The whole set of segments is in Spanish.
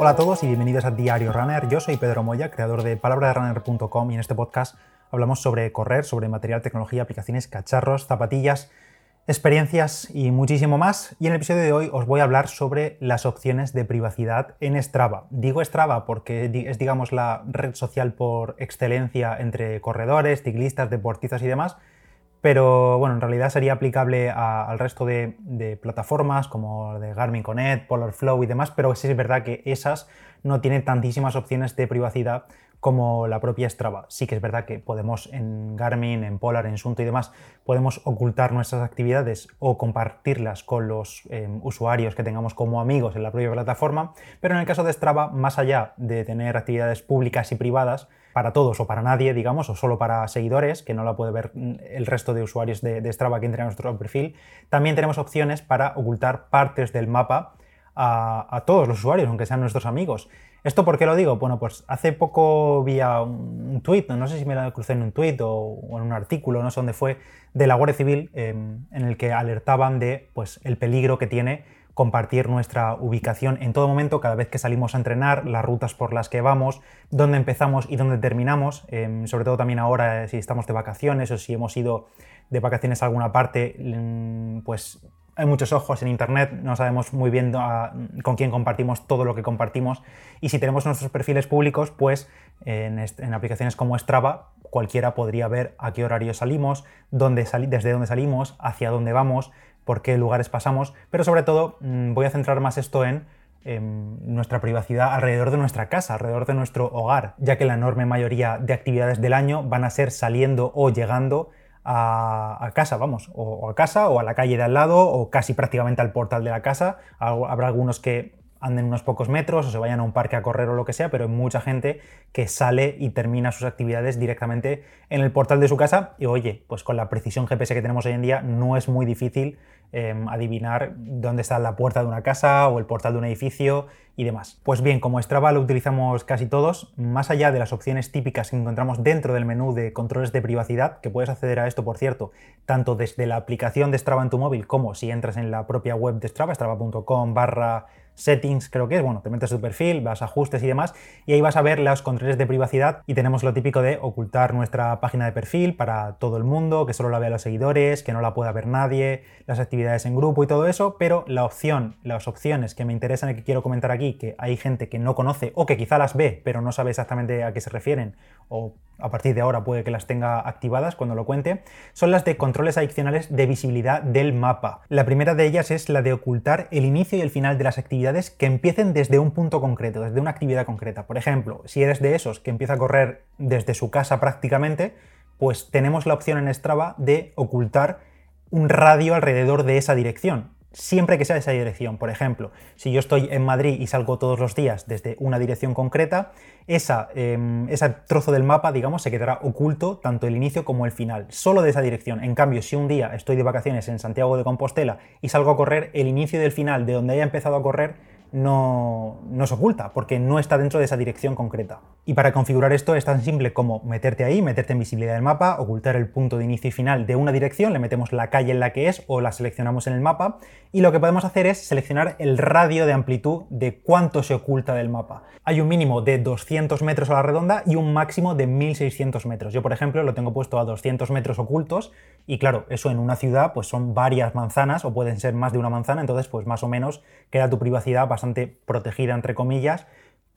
Hola a todos y bienvenidos a Diario Runner. Yo soy Pedro Moya, creador de palabraderunner.com y en este podcast hablamos sobre correr, sobre material, tecnología, aplicaciones, cacharros, zapatillas, experiencias y muchísimo más. Y en el episodio de hoy os voy a hablar sobre las opciones de privacidad en Strava. Digo Strava porque es, digamos, la red social por excelencia entre corredores, ciclistas, deportistas y demás. Pero bueno, en realidad sería aplicable al resto de, plataformas como de Garmin Connect, Polarflow y demás, pero sí es verdad que esas no tienen tantísimas opciones de privacidad como la propia Strava. Sí que es verdad que podemos en Garmin, en Polar, en Sunto y demás, podemos ocultar nuestras actividades o compartirlas con los em, usuarios que tengamos como amigos en la propia plataforma, pero en el caso de Strava, más allá de tener actividades públicas y privadas, para todos o para nadie, digamos, o solo para seguidores, que no la puede ver el resto de usuarios de, Strava que entren a nuestro perfil, también tenemos opciones para ocultar partes del mapa a, todos los usuarios, aunque sean nuestros amigos. ¿Esto por qué lo digo? Bueno, pues hace poco vi un, tuit, no sé si me lo crucé en un tuit o, en un artículo, no sé dónde fue, de la Guardia Civil, em, en el que alertaban de pues, el peligro que tiene compartir nuestra ubicación en todo momento, cada vez que salimos a entrenar, las rutas por las que vamos, dónde empezamos y dónde terminamos, em, sobre todo también ahora eh, si estamos de vacaciones o si hemos ido de vacaciones a alguna parte, mm, pues hay muchos ojos en Internet, no sabemos muy bien ah, con quién compartimos todo lo que compartimos. Y si tenemos nuestros perfiles públicos, pues en, aplicaciones como Strava, cualquiera podría ver a qué horario salimos, desde dónde salimos, hacia dónde vamos, por qué lugares pasamos, pero sobre todo mm, voy a centrar más esto en nuestra privacidad alrededor de nuestra casa, alrededor de nuestro hogar, ya que la enorme mayoría de actividades del año van a ser saliendo o llegando a, casa, vamos, o, a casa o a la calle de al lado o casi prácticamente al portal de la casa. Habrá algunos que anden unos pocos metros o se vayan a un parque a correr o lo que sea, pero hay mucha gente que sale y termina sus actividades directamente en el portal de su casa y oye, pues con la precisión GPS que tenemos hoy en día no es muy difícil em, adivinar dónde está la puerta de una casa o el portal de un edificio y demás. Pues bien, como Strava lo utilizamos casi todos, más allá de las opciones típicas que encontramos dentro del menú de controles de privacidad, que puedes acceder a esto, por cierto, tanto desde la aplicación de Strava en tu móvil como si entras en la propia web de Strava, strava.com barra settings creo que es, bueno, te metes tu perfil, vas a ajustes y demás, y ahí vas a ver los controles de privacidad y tenemos lo típico de ocultar nuestra página de perfil para todo el mundo, que solo la vea los seguidores, que no la pueda ver nadie, las actividades en grupo y todo eso, pero la opción, las opciones que me interesan y que quiero comentar aquí, que hay gente que no conoce o que quizá las ve, pero no sabe exactamente a qué se refieren, o a partir de ahora puede que las tenga activadas cuando lo cuente, son las de controles adicionales de visibilidad del mapa. La primera de ellas es la de ocultar el inicio y el final de las actividades que empiecen desde un punto concreto, desde una actividad concreta. Por ejemplo, si eres de esos que empieza a correr desde su casa prácticamente, pues tenemos la opción en Strava de ocultar un radio alrededor de esa dirección siempre que sea esa dirección. Por ejemplo, si yo estoy en Madrid y salgo todos los días desde una dirección concreta, esa, em, ese trozo del mapa, digamos, se quedará oculto tanto el inicio como el final, solo de esa dirección. En cambio, si un día estoy de vacaciones en Santiago de Compostela y salgo a correr, el inicio y el final de donde haya empezado a correr no, no, se oculta, porque no está dentro de esa dirección concreta. Y para configurar esto es tan simple como meterte ahí, meterte en visibilidad del mapa, ocultar el punto de inicio y final de una dirección, le metemos la calle en la que es o la seleccionamos en el mapa, y lo que podemos hacer es seleccionar el radio de amplitud de cuánto se oculta del mapa. Hay un mínimo de 200 metros a la redonda y un máximo de 1600 metros. Yo, por ejemplo, lo tengo puesto a 200 metros ocultos, y claro, eso en una ciudad pues son varias manzanas, o pueden ser más de una manzana, entonces pues más o menos queda tu privacidad bastante protegida, entre comillas,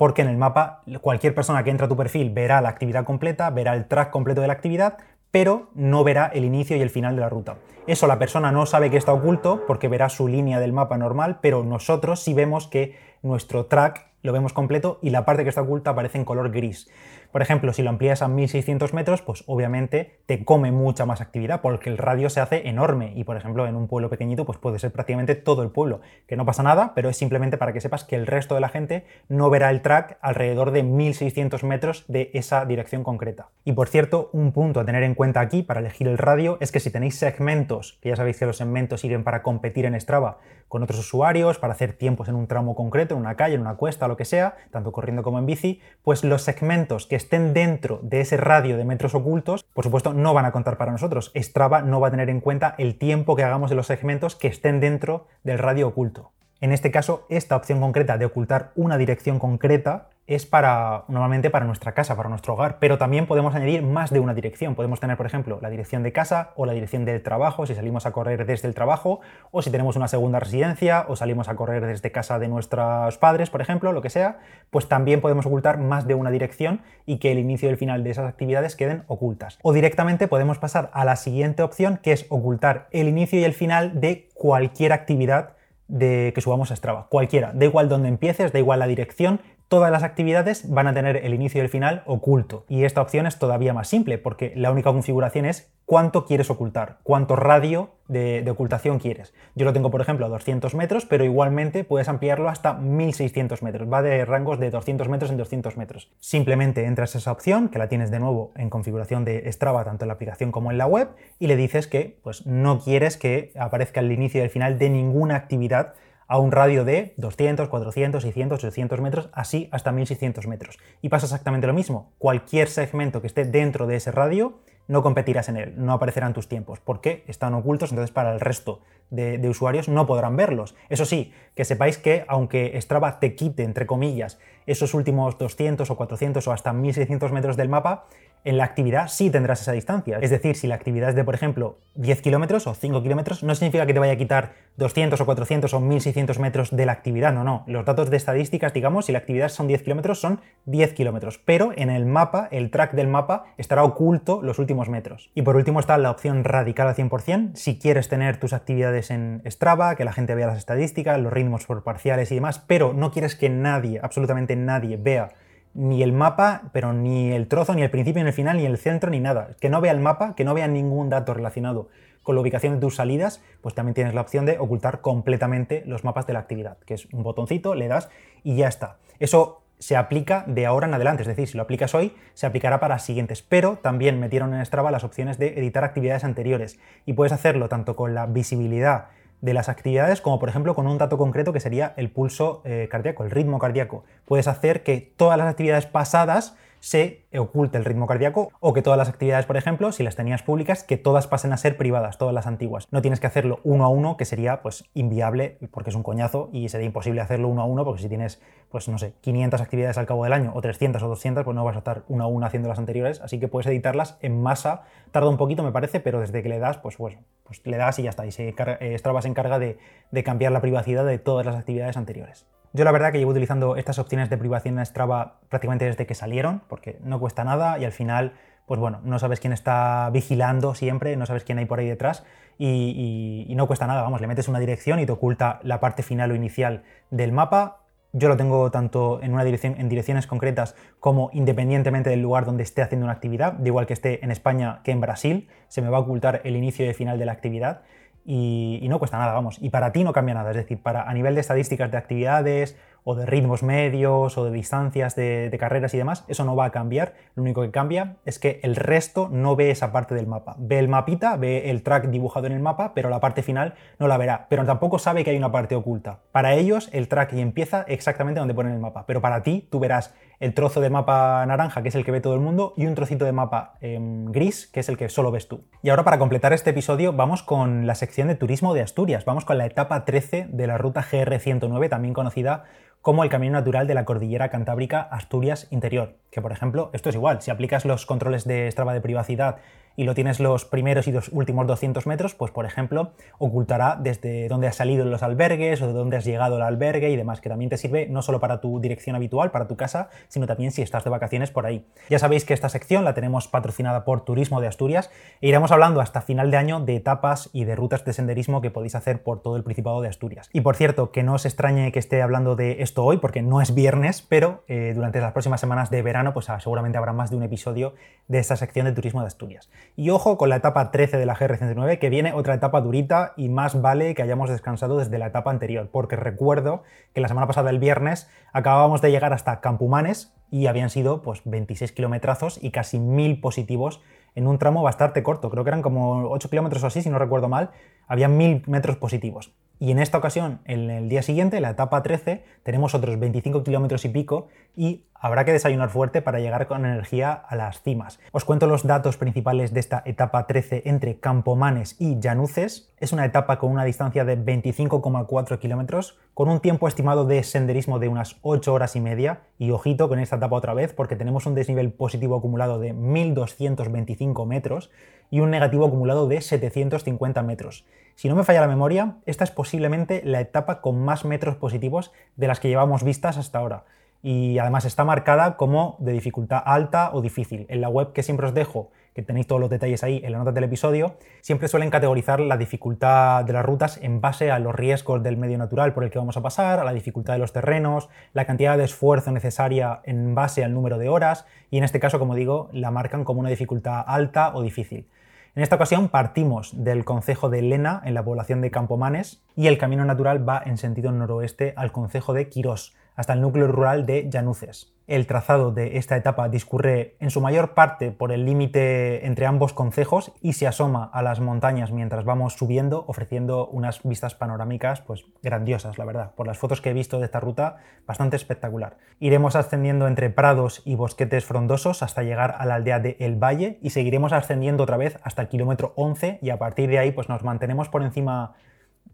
porque en el mapa cualquier persona que entra a tu perfil verá la actividad completa, verá el track completo de la actividad, pero no verá el inicio y el final de la ruta. Eso la persona no sabe que está oculto porque verá su línea del mapa normal, pero nosotros sí vemos que nuestro track lo vemos completo y la parte que está oculta aparece en color gris. Por ejemplo, si lo amplías a 1600 metros, pues obviamente te come mucha más actividad porque el radio se hace enorme y por ejemplo en un pueblo pequeñito pues puede ser prácticamente todo el pueblo, que no pasa nada, pero es simplemente para que sepas que el resto de la gente no verá el track alrededor de 1600 metros de esa dirección concreta. Y por cierto, un punto a tener en cuenta aquí para elegir el radio es que si tenéis segmentos, que ya sabéis que los segmentos sirven para competir en Strava con otros usuarios, para hacer tiempos en un tramo concreto, en una calle, en una cuesta, lo que sea, tanto corriendo como en bici, pues los segmentos que estén dentro de ese radio de metros ocultos, por supuesto, no van a contar para nosotros. Strava no va a tener en cuenta el tiempo que hagamos de los segmentos que estén dentro del radio oculto. En este caso, esta opción concreta de ocultar una dirección concreta es para normalmente para nuestra casa, para nuestro hogar, pero también podemos añadir más de una dirección. Podemos tener, por ejemplo, la dirección de casa o la dirección del trabajo, si salimos a correr desde el trabajo, o si tenemos una segunda residencia, o salimos a correr desde casa de nuestros padres, por ejemplo, lo que sea, pues también podemos ocultar más de una dirección y que el inicio y el final de esas actividades queden ocultas. O directamente podemos pasar a la siguiente opción, que es ocultar el inicio y el final de cualquier actividad de que subamos a Strava, cualquiera, da igual dónde empieces, da igual la dirección, todas las actividades van a tener el inicio y el final oculto. Y esta opción es todavía más simple, porque la única configuración es cuánto quieres ocultar, cuánto radio de, ocultación quieres. Yo lo tengo, por ejemplo, a 200 metros, pero igualmente puedes ampliarlo hasta 1600 metros. Va de rangos de 200 metros en 200 metros. Simplemente entras a esa opción, que la tienes de nuevo en configuración de Strava, tanto en la aplicación como en la web, y le dices que pues, no quieres que aparezca el inicio y el final de ninguna actividad a un radio de 200, 400, 600, 800 metros, así hasta 1600 metros. Y pasa exactamente lo mismo. Cualquier segmento que esté dentro de ese radio, no competirás en él, no aparecerán tus tiempos, porque están ocultos, entonces para el resto de, usuarios no podrán verlos. Eso sí, que sepáis que aunque Strava te quite, entre comillas, esos últimos 200 o 400 o hasta 1600 metros del mapa, en la actividad sí tendrás esa distancia. Es decir, si la actividad es de, por ejemplo, 10 kilómetros o 5 kilómetros, no significa que te vaya a quitar 200 o 400 o 1600 metros de la actividad, no, no. Los datos de estadísticas, digamos, si la actividad son 10 kilómetros, son 10 kilómetros. Pero en el mapa, el track del mapa, estará oculto los últimos metros. Y por último está la opción radical al 100%. Si quieres tener tus actividades en Strava, que la gente vea las estadísticas, los ritmos por parciales y demás, pero no quieres que nadie, absolutamente nadie, vea ni el mapa, pero ni el trozo, ni el principio, ni el final, ni el centro, ni nada. Que no vea el mapa, que no vea ningún dato relacionado con la ubicación de tus salidas, pues también tienes la opción de ocultar completamente los mapas de la actividad, que es un botoncito, le das y ya está. Eso se aplica de ahora en adelante, es decir, si lo aplicas hoy, se aplicará para siguientes, pero también metieron en Strava las opciones de editar actividades anteriores y puedes hacerlo tanto con la visibilidad de las actividades, como por ejemplo con un dato concreto que sería el pulso eh, cardíaco, el ritmo cardíaco. Puedes hacer que todas las actividades pasadas se oculte el ritmo cardíaco o que todas las actividades, por ejemplo, si las tenías públicas, que todas pasen a ser privadas, todas las antiguas. No tienes que hacerlo uno a uno, que sería pues inviable porque es un coñazo y sería imposible hacerlo uno a uno porque si tienes, pues no sé, 500 actividades al cabo del año o 300 o 200, pues no vas a estar uno a uno haciendo las anteriores, así que puedes editarlas en masa. Tarda un poquito, me parece, pero desde que le das, pues, pues, pues le das y ya está. Y se eh, Strava se encarga de cambiar la privacidad de todas las actividades anteriores. Yo la verdad que llevo utilizando estas opciones de privacidad en Strava prácticamente desde que salieron, porque no cuesta nada y al final, pues bueno, no sabes quién está vigilando siempre, no sabes quién hay por ahí detrás y, no cuesta nada, vamos, le metes una dirección y te oculta la parte final o inicial del mapa. Yo lo tengo tanto en una dirección, en direcciones concretas como independientemente del lugar donde esté haciendo una actividad, de igual que esté en España que en Brasil, se me va a ocultar el inicio y el final de la actividad y, no cuesta nada, vamos. Y para ti no cambia nada, es decir, para, a nivel de estadísticas de actividades o de ritmos medios o de distancias de, carreras y demás, eso no va a cambiar. Lo único que cambia es que el resto no ve esa parte del mapa. Ve el mapita, ve el track dibujado en el mapa, pero la parte final no la verá. Pero tampoco sabe que hay una parte oculta. Para ellos, el track empieza exactamente donde ponen el mapa. Pero para ti, tú verás el trozo de mapa naranja, que es el que ve todo el mundo, y un trocito de mapa em, gris, que es el que solo ves tú. Y ahora, para completar este episodio, vamos con la sección de turismo de Asturias. Vamos con la etapa 13 de la ruta GR109, también conocida como el camino natural de la cordillera cantábrica Asturias Interior. Que por ejemplo, esto es igual, si aplicas los controles de Strava de privacidad y lo tienes los primeros y los últimos 200 metros, pues por ejemplo, ocultará desde dónde has salido los albergues o de dónde has llegado al albergue y demás, que también te sirve no solo para tu dirección habitual, para tu casa, sino también si estás de vacaciones por ahí. Ya sabéis que esta sección la tenemos patrocinada por Turismo de Asturias e iremos hablando hasta final de año de etapas y de rutas de senderismo que podéis hacer por todo el Principado de Asturias. Y por cierto, que no os extrañe que esté hablando de esto hoy, porque no es viernes, pero eh, durante las próximas semanas de verano, pues ah, seguramente habrá más de un episodio de esta sección de Turismo de Asturias. Y ojo con la etapa 13 de la GR109, que viene otra etapa durita y más vale que hayamos descansado desde la etapa anterior, porque recuerdo que la semana pasada, el viernes, acabábamos de llegar hasta Campumanes y habían sido pues 26 kilometrazos y casi 1000 positivos en un tramo bastante corto, creo que eran como 8 kilómetros o así, si no recuerdo mal, había 1000 metros positivos. Y en esta ocasión, en el día siguiente, la etapa 13, tenemos otros 25 kilómetros y pico y habrá que desayunar fuerte para llegar con energía a las cimas. Os cuento los datos principales de esta etapa 13 entre Campomanes y Llanuces. Es una etapa con una distancia de 25,4 kilómetros, con un tiempo estimado de senderismo de unas 8 horas y media. Y ojito con esta etapa otra vez, porque tenemos un desnivel positivo acumulado de 1.225 metros y un negativo acumulado de 750 metros. Si no me falla la memoria, esta es posiblemente la etapa con más metros positivos de las que llevamos vistas hasta ahora. Y además está marcada como de dificultad alta o difícil. En la web que siempre os dejo, que tenéis todos los detalles ahí en la nota del episodio, siempre suelen categorizar la dificultad de las rutas en base a los riesgos del medio natural por el que vamos a pasar, a la dificultad de los terrenos, la cantidad de esfuerzo necesaria en base al número de horas, y en este caso, como digo, la marcan como una dificultad alta o difícil. En esta ocasión partimos del concejo de Lena, en la población de Campomanes, y el camino natural va en sentido noroeste al concejo de Quirós, hasta el núcleo rural de Llanuces. El trazado de esta etapa discurre en su mayor parte por el límite entre ambos concejos y se asoma a las montañas mientras vamos subiendo, ofreciendo unas vistas panorámicas pues grandiosas, la verdad. Por las fotos que he visto de esta ruta, bastante espectacular. Iremos ascendiendo entre prados y bosquetes frondosos hasta llegar a la aldea de El Valle y seguiremos ascendiendo otra vez hasta el kilómetro 11 y a partir de ahí pues nos mantenemos por encima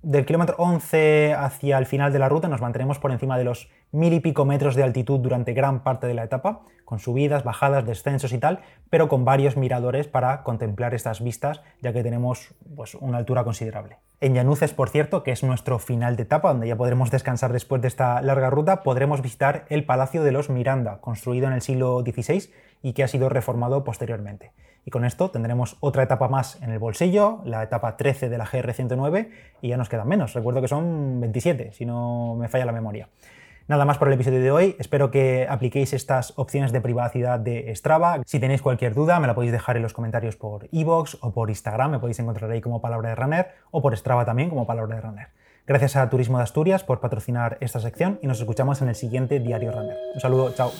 del kilómetro 11 hacia el final de la ruta nos mantenemos por encima de los mil y pico metros de altitud durante gran parte de la etapa, con subidas, bajadas, descensos y tal, pero con varios miradores para contemplar estas vistas, ya que tenemos pues, una altura considerable. En Llanuces, por cierto, que es nuestro final de etapa, donde ya podremos descansar después de esta larga ruta, podremos visitar el Palacio de los Miranda, construido en el siglo XVI y que ha sido reformado posteriormente. Y con esto tendremos otra etapa más en el bolsillo, la etapa 13 de la GR109, y ya nos quedan menos. Recuerdo que son 27, si no me falla la memoria. Nada más por el episodio de hoy. Espero que apliquéis estas opciones de privacidad de Strava. Si tenéis cualquier duda, me la podéis dejar en los comentarios por iVoox o por Instagram. Me podéis encontrar ahí como palabra de runner o por Strava también como palabra de runner. Gracias a Turismo de Asturias por patrocinar esta sección y nos escuchamos en el siguiente Diario Runner. Un saludo, chao.